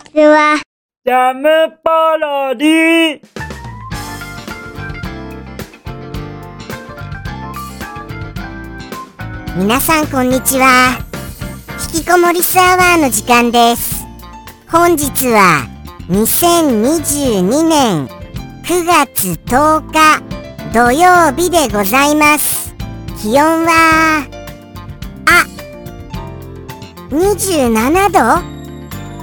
ちは。ジャムパロディ皆さんこんにちは。引きこもりスアワーの時間です。本日は2022年9月10日土曜日でございます。気温は、あ、27度？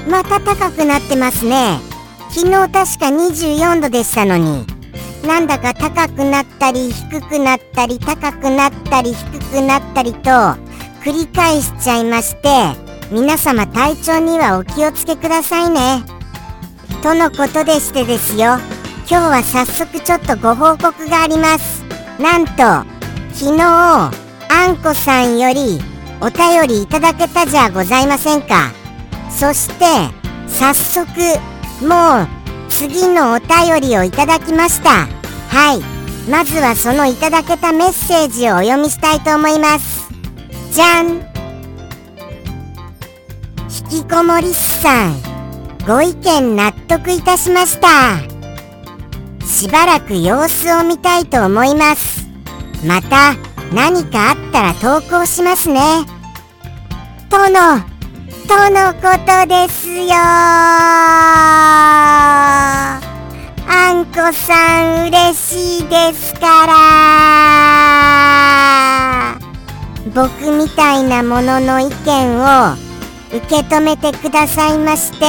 また高くなってますね。昨日確か24度でしたのに。なんだか高くなったり低くなったり高くなったり低くなったりと繰り返しちゃいまして皆様体調にはお気をつけくださいねとのことでしてですよ今日は早速ちょっとご報告がありますなんと昨日あんこさんよりお便りいただけたじゃございませんかそして早速もう次のお便りをいただきました。はい。まずはそのいただけたメッセージをお読みしたいと思います。じゃん。引きこもりっさんご意見納得いたしました。しばらく様子を見たいと思います。また何かあったら投稿しますね。とのとのことですよ。あんこさん嬉しいですから。僕みたいなものの意見を受け止めてくださいまして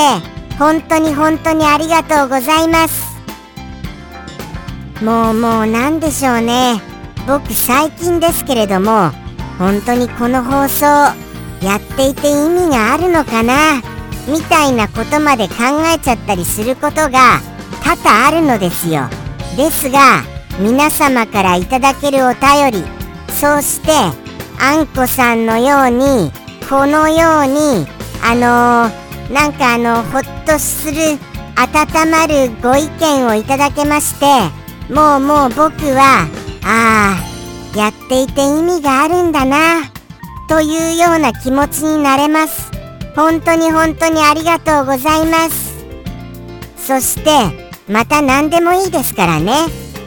本当に本当にありがとうございます。もうもうなんでしょうね。僕最近ですけれども本当にこの放送やっていて意味があるのかな？みたいなことまで考えちゃったりすることが多々あるのですよ。ですが皆様からいただけるお便りそうしてあんこさんのようにこのようにあのー、なんかあのほっとする温まるご意見をいただけましてもうもう僕はああやっていて意味があるんだな。というような気持ちになれます。本当に本当にありがとうございます。そしてまた何でもいいですからね。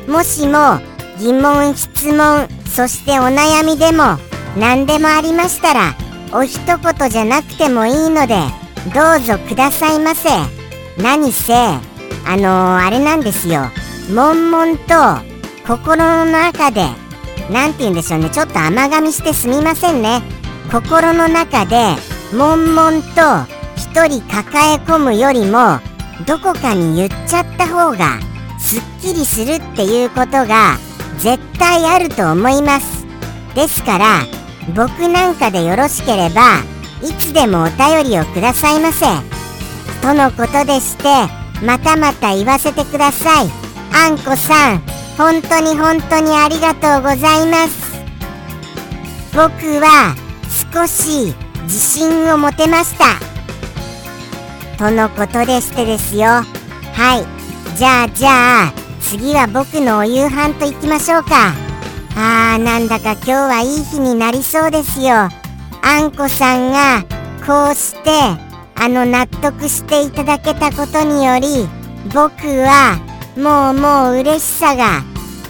もしも疑問質問そしてお悩みでも何でもありましたらお一言じゃなくてもいいのでどうぞくださいませ。何せあのー、あれなんですよ。悶々と心の中で何て言うんでしょうね。ちょっと甘噛みしてすみませんね。心の中で悶々と一人抱え込むよりもどこかに言っちゃった方がすっきりするっていうことが絶対あると思います。ですから僕なんかでよろしければいつでもお便りをくださいませ。とのことでしてまたまた言わせてください。あんこさん。本当に本当にありがとうございます。僕は少し自信を持てました。とのことでしてですよ。はい。じゃあじゃあ次は僕のお夕飯といきましょうか。あーなんだか今日はいい日になりそうですよ。あんこさんがこうしてあの納得していただけたことにより僕はもうもう嬉しさが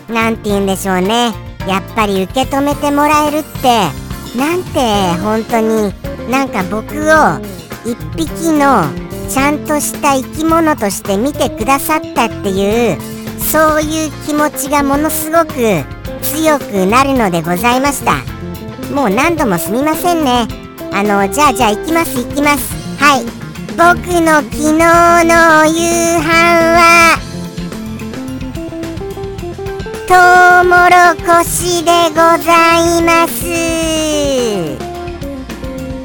なんて言うんでしょうね。やっぱり受け止めてもらえるってなんて本当になんか僕を一匹のちゃんとした生き物として見てくださったっていうそういう気持ちがものすごく強くなるのでございました。もう何度もすみませんね。あのじゃあじゃあ行きます行きます。はい。僕の昨日の夕飯はトウモロコシでございます。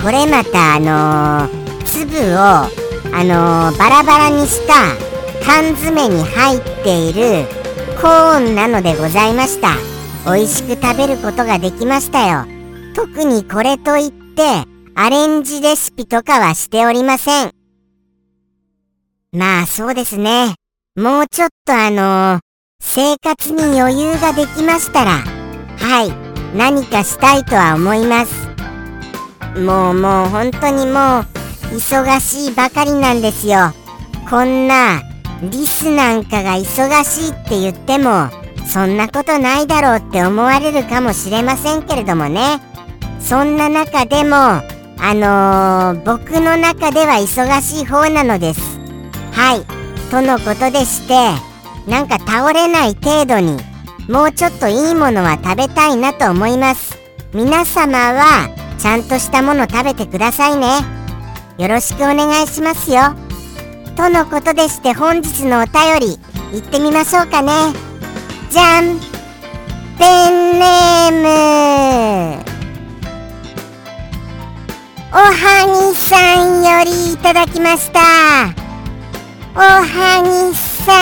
これまたあのー、粒をあのー、バラバラにした缶詰に入っているコーンなのでございました。美味しく食べることができましたよ。特にこれといってアレンジレシピとかはしておりません。まあそうですね。もうちょっとあのー、生活に余裕ができましたらはい何かしたいとは思います。もうもう本当にもう忙しいばかりなんですよ。こんなリスなんかが忙しいって言ってもそんなことないだろうって思われるかもしれませんけれどもね。そんな中でもあのー、僕の中では忙しい方なのです。はいとのことでしてなんか倒れない程度にもうちょっといいものは食べたいなと思います。皆様はちゃんとしたもの食べてくださいね。よろしくお願いしますよ。とのことでして本日のお便り行ってみましょうかね。じゃん。ペンネーム。おはぎさんよりいただきました。おはぎさ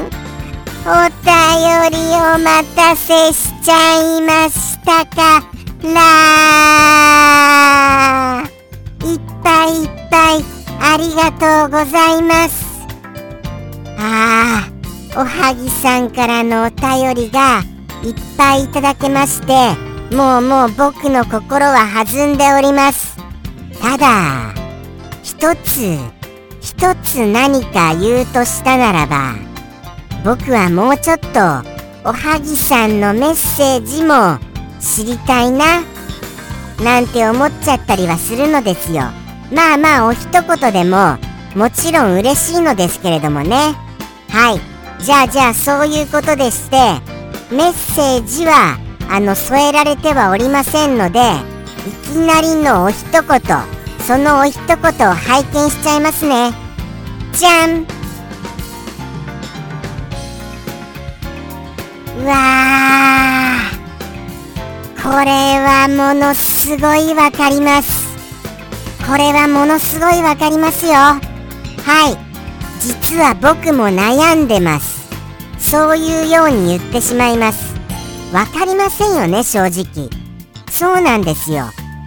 んお便りお待たせしちゃいましたから。いっぱいいっぱいありがとうございます。ああおはぎさんからのお便りがいっぱいいただけましてもうもう僕の心は弾んでおります。ただ一つ一つ何か言うとしたならば僕はもうちょっとおはぎさんのメッセージも知りたいななんて思っちゃったりはするのですよ。まあまあお一言でももちろん嬉しいのですけれどもね。はい。じゃあじゃあそういうことでしてメッセージはあの添えられてはおりませんのでいきなりのお一言そのお一言を拝見しちゃいますね。じゃん。うわこれはものすごいわかります。これはものすごいわかりますよ。はい。実は僕も悩んでます。そういうように言ってしまいます。わかりませんよね正直。そうなんですよ。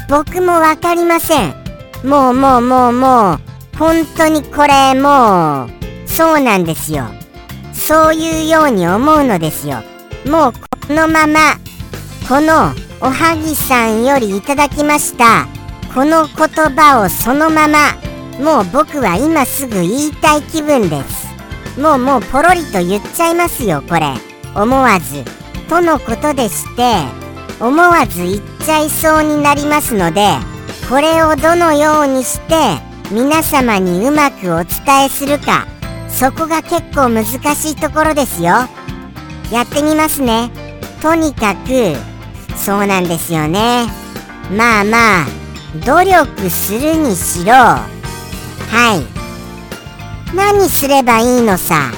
僕もわかりません。もうもうもうもう本当にこれもうそうなんですよ。そういうように思うのですよ。もうこのままこのおはぎさんよりいただきました。この言葉をそのままもう僕は今すぐ言いたい気分です。もうもうポロリと言っちゃいますよこれ。思わず。とのことでして思わず言っちゃいそうになりますのでこれをどのようにして皆様にうまくお伝えするかそこが結構難しいところですよ。やってみますね。とにかくそうなんですよね。まあまあ努力するにしろ。はい。何すればいいのさ？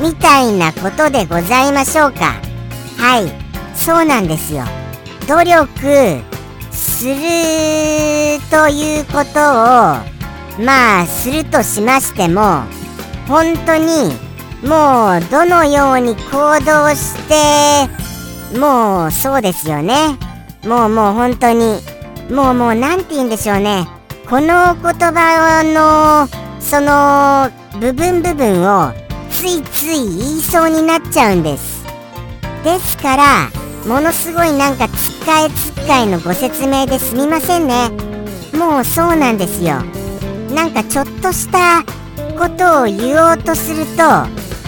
みたいなことでございましょうか。はい。そうなんですよ。努力するということをまあするとしましても本当にもうどのように行動してもうそうですよね。もうもう本当にもうもう何て言うんでしょうね。この言葉のその部分部分をついつい言いそうになっちゃうんです。ですからものすごいなんかつっかえつっかえのご説明ですみませんね。もうそうなんですよ。なんかちょっとしたことを言おうとすると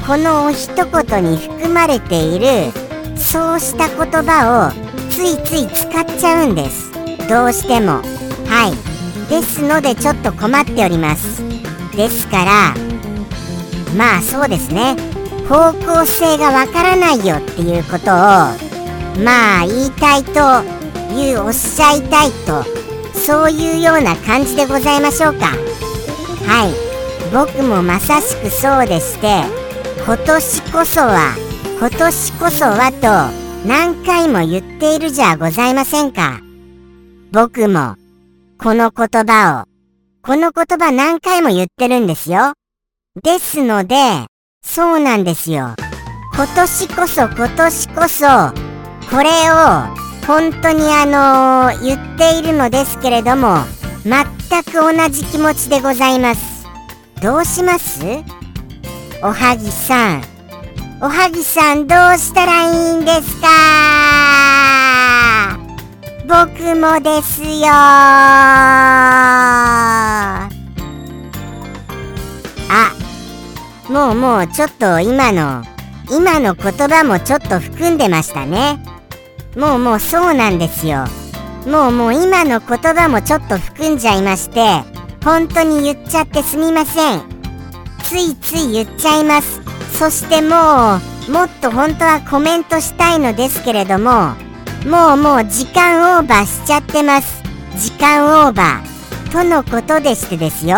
この一言に含まれているそうした言葉をついつい使っちゃうんです。どうしても。はい。ですのでちょっと困っております。ですからまあそうですね。方向性がわからないよっていうことをまあ言いたいというおっしゃいたいとそういうような感じでございましょうか。はい。僕もまさしくそうでして今年こそは今年こそはと何回も言っているじゃございませんか。僕もこの言葉をこの言葉何回も言ってるんですよ。ですので、そうなんですよ。今年こそ今年こそ、これを本当にあのー、言っているのですけれども、全く同じ気持ちでございます。どうします？おはぎさん。おはぎさんどうしたらいいんですか？僕もですよあもうもうちょっと今の今の言葉もちょっと含んでましたねもうもうそうなんですよ。もうもう今の言葉もちょっと含んじゃいまして本当に言っちゃってすみません。ついつい言っちゃいます。そしてもうもっと本当はコメントしたいのですけれどももうもう時間オーバーしちゃってます。時間オーバーとのことでしてですよ。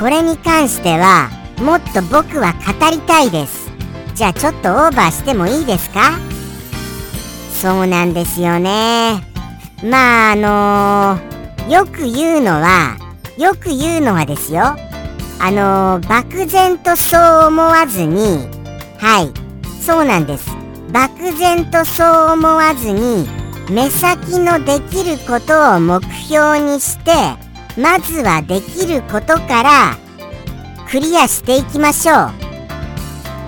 これに関してはもっと僕は語りたいです。じゃあちょっとオーバーしてもいいですか？そうなんですよね。まああのー、よく言うのはよく言うのはですよ。あのー、漠然とそう思わずにはいそうなんです。漠然とそう思わずに目先のできることを目標にしてまずはできることからクリアしていきましょう。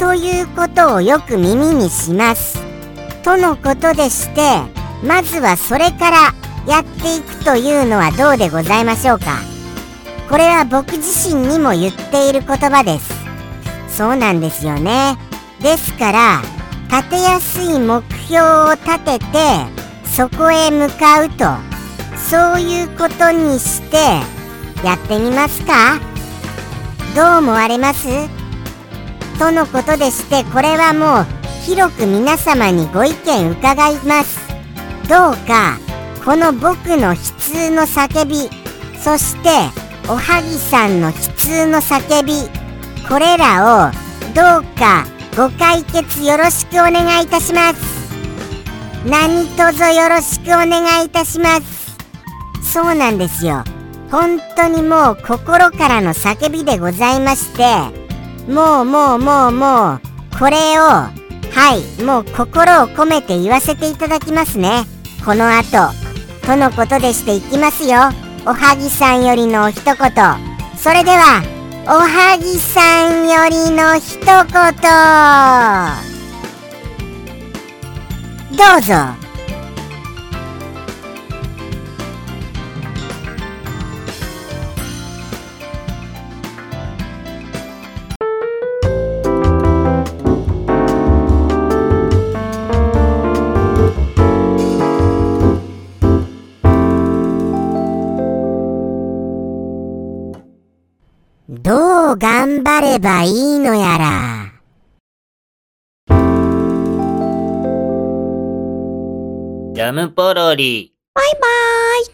ということをよく耳にします。とのことでしてまずはそれからやっていくというのはどうでございましょうか。これは僕自身にも言っている言葉です。そうなんですよね。ですから立てやすい目標を立ててそこへ向かうとそういうことにしてやってみますか。どう思われます？とのことでしてこれはもう広く皆様にご意見伺います。どうかこの僕の悲痛の叫びそしておはぎさんの悲痛の叫びこれらをどうかご解決よろしくお願いいたします。何卒よろしくお願いいたします。そうなんですよ。本当にもう心からの叫びでございましてもうもうもうもうこれをはい。もう心を込めて言わせていただきますね。この後とのことでしていきますよ。おはぎさんよりの一言。それではおはぎさんよりの一言。どうぞ。頑張ればいいのやら。ジャムポロリ。バイバーイ。